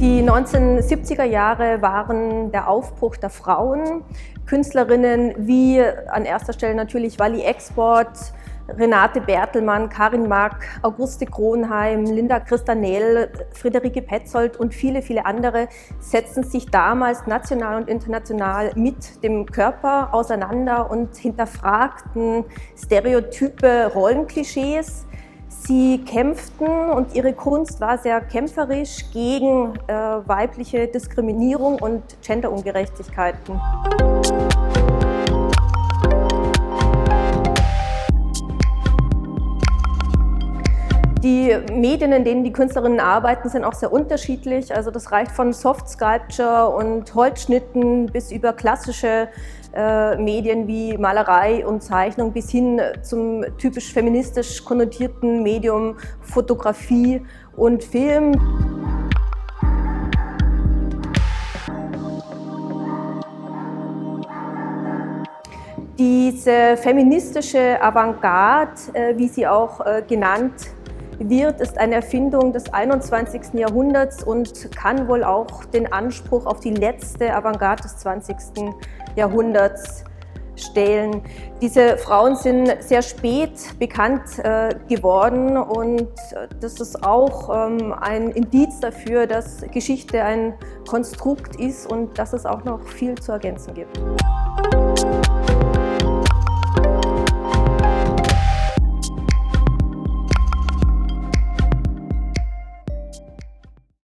1970er Jahre waren der Aufbruch der Frauen. Künstlerinnen wie an erster Stelle natürlich Wally Export, Renate Bertelmann, Karin Mack, Auguste Kronheim, Linda Christanel, Friederike Petzold und viele, viele andere setzten sich damals national und international mit dem Körper auseinander und hinterfragten Stereotype, Rollenklischees. Sie kämpften und ihre Kunst war sehr kämpferisch gegen äh, weibliche Diskriminierung und Genderungerechtigkeiten. Die Medien, in denen die Künstlerinnen arbeiten, sind auch sehr unterschiedlich. Also das reicht von Soft Sculpture und Holzschnitten bis über klassische äh, Medien wie Malerei und Zeichnung bis hin zum typisch feministisch konnotierten Medium Fotografie und Film. Diese feministische Avantgarde, äh, wie sie auch äh, genannt wird, ist eine Erfindung des 21. Jahrhunderts und kann wohl auch den Anspruch auf die letzte Avantgarde des 20. Jahrhunderts stellen. Diese Frauen sind sehr spät bekannt äh, geworden und das ist auch ähm, ein Indiz dafür, dass Geschichte ein Konstrukt ist und dass es auch noch viel zu ergänzen gibt.